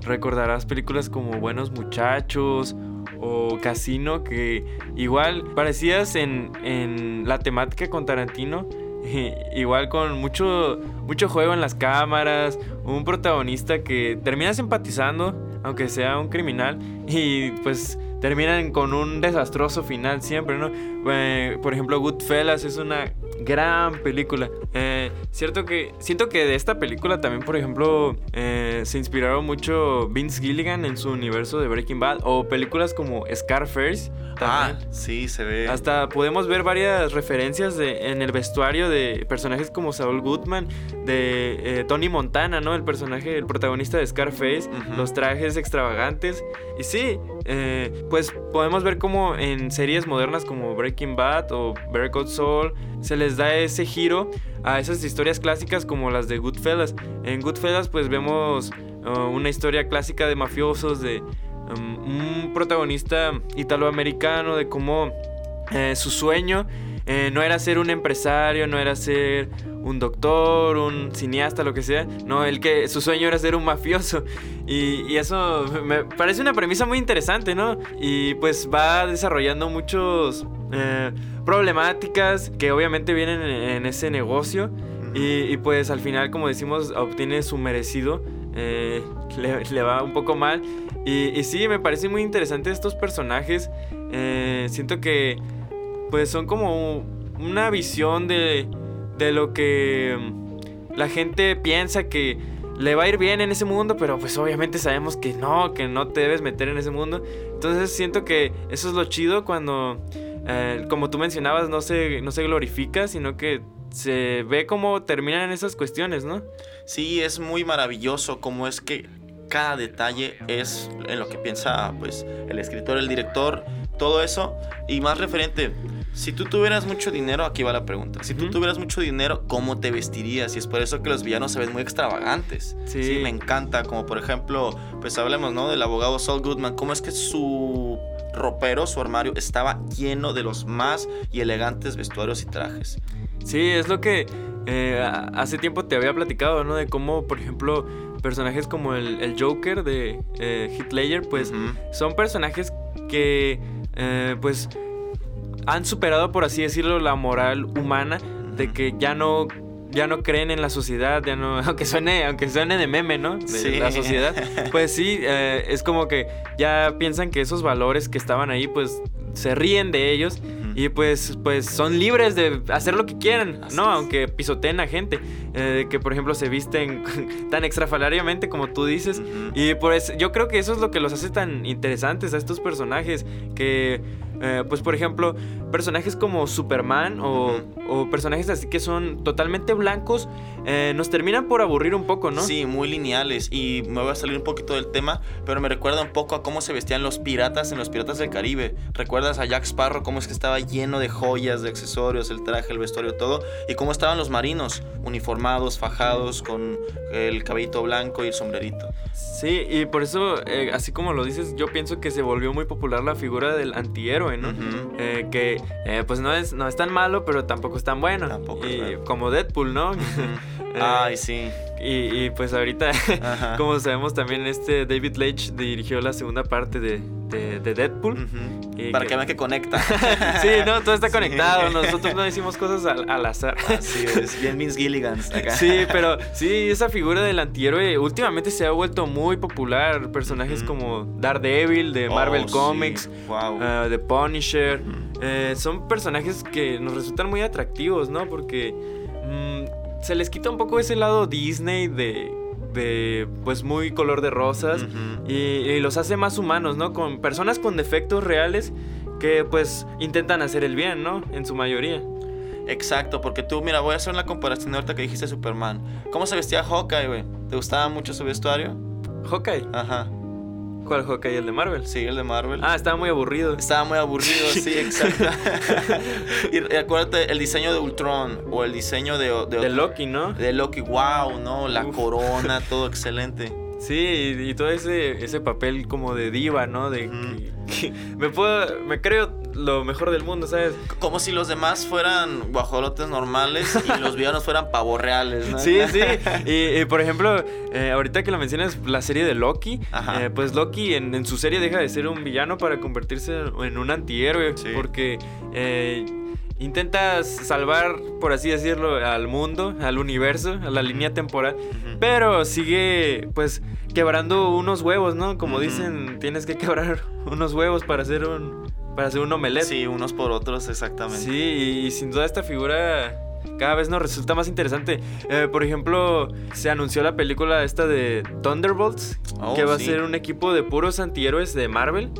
Recordarás películas como Buenos Muchachos o Casino, que igual parecías en, en la temática con Tarantino. Igual con mucho, mucho juego en las cámaras, un protagonista que terminas empatizando, aunque sea un criminal, y pues terminan con un desastroso final siempre, ¿no? Eh, por ejemplo, Goodfellas es una gran película. Eh, cierto que siento que de esta película también, por ejemplo, eh, se inspiraron mucho Vince Gilligan en su universo de Breaking Bad o películas como Scarface. Ah, sí, se ve. Hasta podemos ver varias referencias de- en el vestuario de personajes como Saul Goodman, de eh, Tony Montana, ¿no? El personaje, el protagonista de Scarface, los trajes extravagantes. Y sí, eh, pues podemos ver como en series modernas como Breaking Bad o Better Call Saul se les da ese giro a esas historias clásicas como las de Goodfellas. En Goodfellas pues vemos uh, una historia clásica de mafiosos, de um, un protagonista italoamericano, de cómo eh, su sueño eh, no era ser un empresario, no era ser un doctor, un cineasta, lo que sea. No, el que su sueño era ser un mafioso. Y, y eso me parece una premisa muy interesante, ¿no? Y pues va desarrollando muchos eh, problemáticas que obviamente vienen en, ese negocio. Y, y, pues al final, como decimos, obtiene su merecido eh, le, va un poco mal. Y, sí, me parece muy interesante estos personajes. Eh, siento que pues son como una visión de, de lo que mm, la gente piensa que le va a ir bien en ese mundo, pero pues obviamente sabemos que no, que no te debes meter en ese mundo. Entonces siento que eso es lo chido cuando, eh, como tú mencionabas, no se, no se glorifica, sino que se ve cómo terminan esas cuestiones, ¿no? Sí, es muy maravilloso cómo es que cada detalle es en lo que piensa pues el escritor, el director, todo eso y más referente si tú tuvieras mucho dinero, aquí va la pregunta. Si tú tuvieras mucho dinero, ¿cómo te vestirías? Y es por eso que los villanos se ven muy extravagantes. Sí. me encanta. Como por ejemplo, pues hablemos, ¿no? Del abogado Saul Goodman. ¿Cómo es que su ropero, su armario, estaba lleno de los más y elegantes vestuarios y trajes? Sí, es lo que eh, hace tiempo te había platicado, ¿no? De cómo, por ejemplo, personajes como el, Joker de eh, Heath Ledger, pues son personajes que, eh, pues han superado, por así decirlo, la moral humana de que ya no ya no creen en la sociedad, ya no, aunque suene, aunque suene de meme, ¿no? De la sociedad. Pues sí, eh, es como que ya piensan que esos valores que estaban ahí, pues se ríen de ellos y pues, pues son libres de hacer lo que quieran, ¿no? Aunque pisoteen a gente, eh, que por ejemplo se visten tan extrafalariamente como tú dices. Y pues yo creo que eso es lo que los hace tan interesantes a estos personajes, que eh, pues por ejemplo, personajes como Superman o, personajes así que son totalmente blancos, eh, nos terminan por aburrir un poco, ¿no? Sí, muy lineales. Y me voy a salir un poquito del tema, pero me recuerda un poco a cómo se vestían los piratas en los Piratas del Caribe. ¿Recuerdas a Jack Sparrow cómo es que estaba lleno de joyas, de accesorios, el traje, el vestuario, todo? Y cómo estaban los marinos, uniformados, fajados, con el cabellito blanco y el sombrerito. Sí, y por eso, eh, así como lo dices, yo pienso que se volvió muy popular la figura del antihéroe, ¿no? Eh, que eh, pues no es, no es tan malo, pero tampoco es tan bueno. Tampoco como Deadpool, ¿no? Ay, sí. Y, pues ahorita, como sabemos también, este David Leitch dirigió la segunda parte de, de, Deadpool. Para que, vean que conecta. sí, no, todo está conectado. Nosotros no decimos cosas al, azar. Así es, bien Vince Gilligan. Sí, pero sí, esa figura del antihéroe últimamente se ha vuelto muy popular. Personajes como Daredevil de Marvel oh, Comics, wow. Uh, The Punisher. Eh, son personajes que nos resultan muy atractivos, ¿no? Porque mm, se les quita un poco ese lado Disney de de pues muy color de rosas y, los hace más humanos, ¿no? Con personas con defectos reales que pues intentan hacer el bien, ¿no? En su mayoría. Exacto, porque tú, mira, voy a hacer una comparación ahorita que dijiste Superman. ¿Cómo se vestía Hawkeye, güey? ¿Te gustaba mucho su vestuario? Hawkeye. Ajá. ¿Cuál Hawkeye? ¿El de Marvel? Sí, el de Marvel. Ah, estaba muy aburrido. Estaba muy aburrido, sí, exacto. y acuérdate, el diseño de Ultron o el diseño de... De, Loki, ¿no? De Loki, wow, ¿no? La corona, todo excelente. Sí, y, todo ese, ese papel como de diva, ¿no? De que, me puedo, me creo lo mejor del mundo, ¿sabes? Como si los demás fueran guajolotes normales y los villanos fueran pavos reales, ¿no? Sí, sí. Y, por ejemplo, eh, ahorita que lo mencionas, la serie de Loki, eh, pues Loki en, su serie deja de ser un villano para convertirse en un antihéroe, porque eh, intentas salvar, por así decirlo, al mundo, al universo, a la línea temporal, pero sigue pues quebrando unos huevos, ¿no? Como dicen, tienes que quebrar unos huevos para hacer un para hacer un omelette. Sí, unos por otros, exactamente. Sí, y sin duda esta figura cada vez nos resulta más interesante. Eh, por ejemplo, se anunció la película esta de Thunderbolts, oh, que va a ser un equipo de puros antihéroes de Marvel,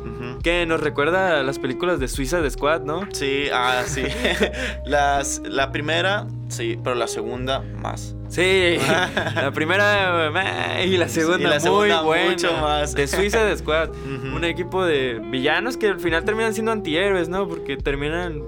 que nos recuerda a las películas de Suiza de Squad, ¿no? Sí, ah, sí. las, la primera, sí, pero la segunda más. Sí, la primera y la segunda, muy buena. Mucho más. De Suiza de Squad. Un equipo de villanos que al final terminan siendo antihéroes, ¿no? Porque terminan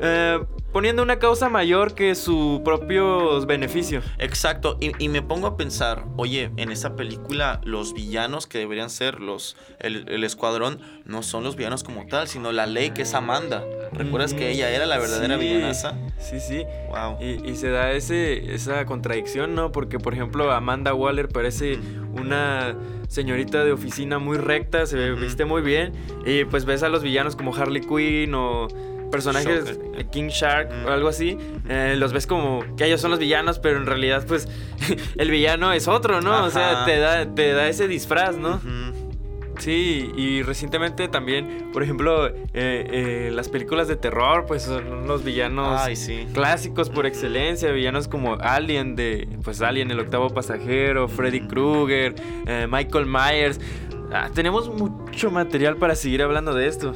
eh, poniendo una causa mayor que su propio beneficio. Exacto, y, me pongo a pensar, oye, en esa película los villanos que deberían ser los el, escuadrón no son los villanos como tal, sino la ley que es Amanda. ¿Recuerdas que ella era la verdadera sí, Sí, sí. Wow. Y, se da ese, esa contradicción, ¿no? Porque, por ejemplo, Amanda Waller parece una señorita de oficina muy recta, se viste muy bien, y pues ves a los villanos como Harley Quinn o personajes, Shocker. King Shark Mm. o algo así, eh, los ves como que ellos son los villanos, pero en realidad, pues, el villano es otro, ¿no? O sea, te da, te da ese disfraz, ¿no? Sí, y recientemente también, por ejemplo, eh, eh, las películas de terror, pues son unos villanos Ay, sí. clásicos por excelencia, villanos como Alien de, pues Alien, el octavo pasajero, Freddy Krueger, eh, Michael Myers. Ah, tenemos mucho material para seguir hablando de esto.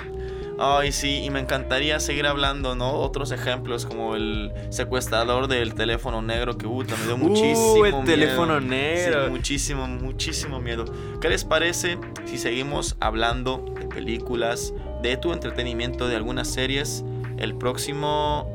Ay, sí, y me encantaría seguir hablando, ¿no? Otros ejemplos como el secuestrador del teléfono negro que puta, me dio Uh, muchísimo el miedo. teléfono negro. Sí, muchísimo, muchísimo miedo. ¿Qué les parece si seguimos hablando de películas, de tu entretenimiento, de algunas series el próximo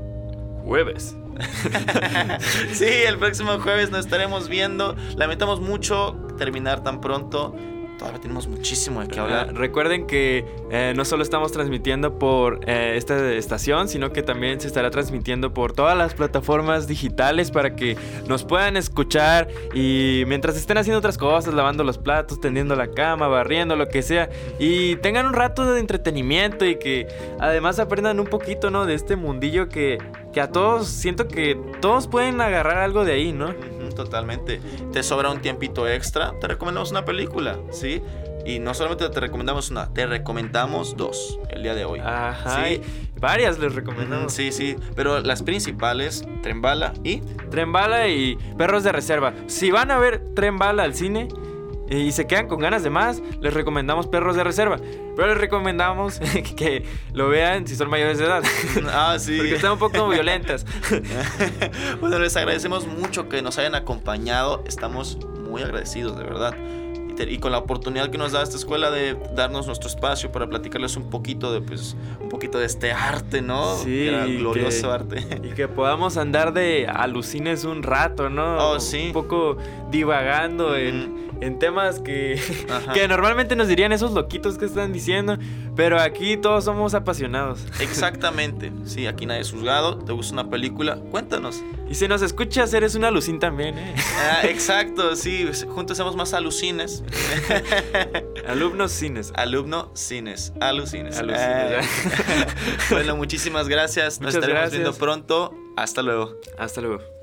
Jueves. sí, el próximo jueves nos estaremos viendo. Lamentamos mucho terminar tan pronto. Todavía tenemos muchísimo de qué hablar. recuerden que eh, no solo estamos transmitiendo por eh, esta estación, sino que también se estará transmitiendo por todas las plataformas digitales para que nos puedan escuchar y mientras estén haciendo otras cosas, lavando los platos, tendiendo la cama, barriendo, lo que sea, y tengan un rato de entretenimiento y que además aprendan un poquito, ¿no? De este mundillo que, que a todos, siento que todos pueden agarrar algo de ahí, ¿no? Totalmente. Te sobra un tiempito extra, te recomendamos una película, ¿sí? Y no solamente te recomendamos una, te recomendamos dos el día de hoy. Ajá, Sí. varias les recomendamos. Sí, sí, pero las principales, Tren Bala y Tren Bala y Perros de Reserva. Si van a ver Tren Bala al cine y se quedan con ganas de más, les recomendamos Perros de Reserva. Pero les recomendamos que lo vean si son mayores de edad. Ah, sí. Porque están un poco violentas. bueno, les agradecemos mucho que nos hayan acompañado. Estamos muy agradecidos, de verdad. Y, con la oportunidad que nos da esta escuela de darnos nuestro espacio para platicarles un poquito de, pues, un poquito de este arte, ¿no? Sí, y glorioso que- arte. Y que podamos andar de alucines un rato, ¿no? Oh, sí. Un poco divagando en, en temas que, que normalmente nos dirían esos loquitos que están diciendo. Pero aquí todos somos apasionados. Exactamente. Sí, aquí nadie es juzgado. ¿Te gusta una película? Cuéntanos. Y si nos escuchas, eres un alucín también, ¿eh? Ah, exacto, sí. Juntos somos más alucines. Alumnos cines. Alumno cines. Alucines. Alucines, Ah. bueno, muchísimas gracias. Nos estaremos gracias. viendo pronto. Hasta luego. Hasta luego.